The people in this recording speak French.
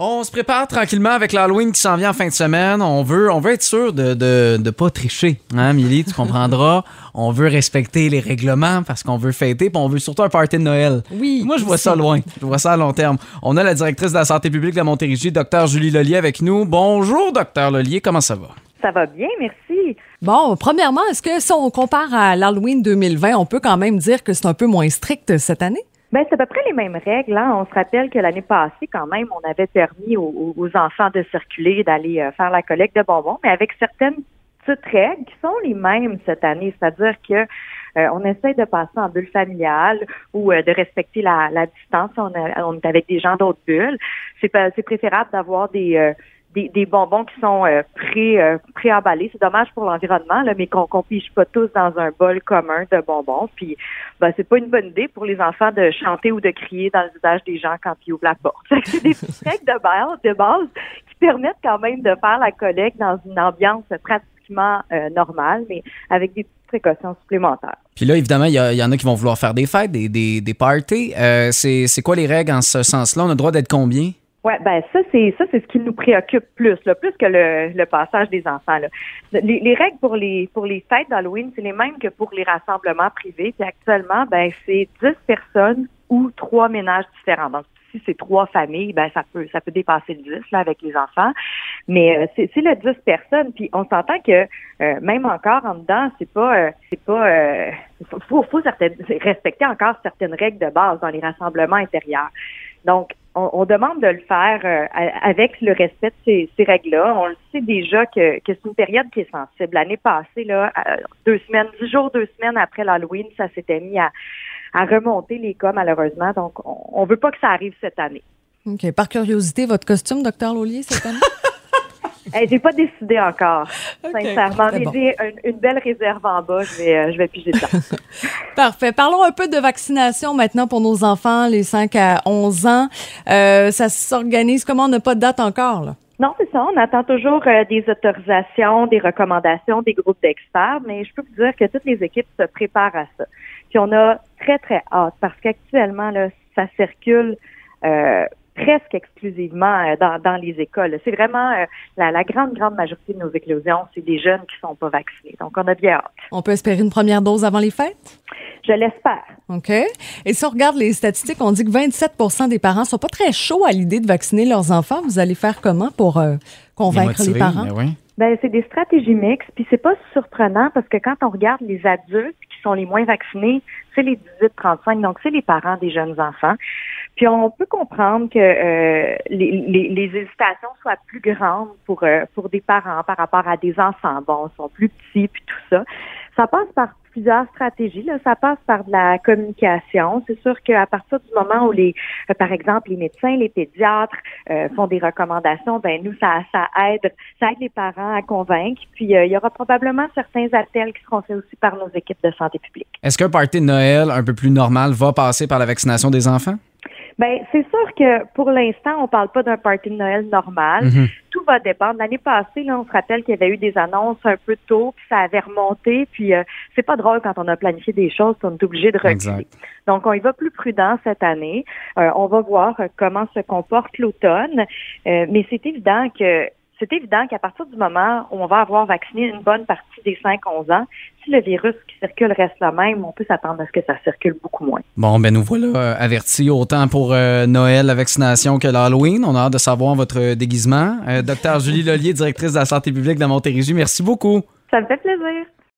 On se prépare tranquillement avec l'Halloween qui s'en vient en fin de semaine. On veut, on veut être sûr de ne de, pas tricher. Hein, Milly, tu comprendras. on veut respecter les règlements parce qu'on veut fêter, puis on veut surtout un party de Noël. Oui. Moi, je vois ça loin. Je vois ça à long terme. On a la directrice de la santé publique de la Montérégie, Dr Julie Lelier, avec nous. Bonjour, Dr Lelier. Comment ça va? Ça va bien, merci. Bon, premièrement, est-ce que si on compare à l'Halloween 2020, on peut quand même dire que c'est un peu moins strict cette année? Ben, c'est à peu près les mêmes règles. Hein. On se rappelle que l'année passée, quand même, on avait permis aux, enfants de circuler, d'aller euh, faire la collecte de bonbons, mais avec certaines petites règles qui sont les mêmes cette année. C'est-à-dire que euh, on essaie de passer en bulle familiale ou euh, de respecter la, distance. On, on, est avec des gens d'autres bulles. C'est, c'est préférable d'avoir des des, bonbons qui sont euh, pré, euh, emballés C'est dommage pour l'environnement, mais qu'on qu'on pige pas tous dans un bol commun de bonbons. Puis, ben, c'est pas une bonne idée pour les enfants de chanter ou de crier dans le visage des gens quand ils ouvrent la porte. C'est des règles de base, qui permettent quand même de faire la collecte dans une ambiance pratiquement euh, normale, mais avec des précautions supplémentaires. Puis là, évidemment, il y, en a qui vont vouloir faire des fêtes, des, des, des parties. c'est quoi les règles en ce sens-là? On a le droit d'être combien? Ouais, ben ça c'est ça c'est ce qui nous préoccupe plus, là, plus que le, le passage des enfants. Là. Les, les, règles pour les pour les fêtes d'Halloween, c'est les mêmes que pour les rassemblements privés. Puis actuellement, ben c'est 10 personnes ou trois ménages différents. Donc si c'est trois familles, ben ça peut ça peut dépasser le 10 là avec les enfants. Mais euh, c'est le 10 personnes. Puis on s'entend que euh, même encore en dedans, c'est pas euh, c'est pas faut, faut certaines, respecter encore certaines règles de base dans les rassemblements intérieurs. Donc on, demande de le faire euh, avec le respect de ces, règles-là. On le sait déjà que, c'est une période qui est sensible. L'année passée, là, deux semaines, dix jours, deux semaines après l'Halloween, ça s'était mis à, remonter les cas, malheureusement. Donc, on ne veut pas que ça arrive cette année. OK. Par curiosité, votre costume, docteur Laulier, cette année? j'ai pas décidé encore. Sincèrement, j'ai une, belle réserve en bas. Je vais, euh, je vais piger ça. Parfait. Parlons un peu de vaccination maintenant pour nos enfants, les 5 à 11 ans. Euh, ça s'organise comment? On n'a pas de date encore, là? Non, c'est ça. On attend toujours euh, des autorisations, des recommandations des groupes d'experts, mais je peux vous dire que toutes les équipes se préparent à ça. Puis on a très, très hâte parce qu'actuellement, là, ça circule euh, presque exclusivement euh, dans, dans les écoles. C'est vraiment euh, la, la, grande, grande majorité de nos éclosions, c'est des jeunes qui sont pas vaccinés. Donc, on a bien hâte. On peut espérer une première dose avant les fêtes? Je l'espère. OK. Et si on regarde les statistiques, on dit que 27% des parents sont pas très chauds à l'idée de vacciner leurs enfants. Vous allez faire comment pour euh, convaincre les, parents? Ben. Ben, c'est des stratégies mixtes, puis c'est pas surprenant parce que quand on regarde les adultes sont les moins vaccinés, c'est les 18-35, donc c'est les parents des jeunes enfants. Puis on peut comprendre que euh, les, les, les, hésitations soient plus grandes pour euh, pour des parents par rapport à des enfants. Bon, ils sont plus petits puis tout ça. Ça passe par plusieurs stratégies. Là. Ça passe par de la communication. C'est sûr qu'à partir du moment où les, euh, par exemple, les médecins, les pédiatres font des recommandations, ben nous ça ça aide ça aide les parents à convaincre. Puis il y aura probablement certains appels qui seront faits aussi par nos équipes de santé publique. Est-ce qu'un party de Noël un peu plus normal va passer par la vaccination des enfants? Ben, c'est sûr que pour l'instant, on parle pas d'un party de Noël normal. Mhm. Tout va dépendre. L'année passée, là, on se rappelle qu'il y avait eu des annonces un peu tôt, puis ça avait remonté. Puis euh, c'est pas drôle quand on a planifié des choses, on est obligé de reculer. Donc, on y va plus prudent cette année. Euh, on va voir comment se comporte l'automne. Euh, mais c'est évident que c'est évident qu'à partir du moment où on va avoir vacciné une bonne partie des 5-11 ans, si le virus qui circule reste le même, on peut s'attendre à ce que ça circule beaucoup moins. Bon, ben nous voilà euh, avertis autant pour euh, Noël, la vaccination que l'Halloween. On a hâte de savoir votre déguisement. Euh, docteur Julie Lollier, directrice de la santé publique de Montérégie, merci beaucoup. Ça me fait plaisir.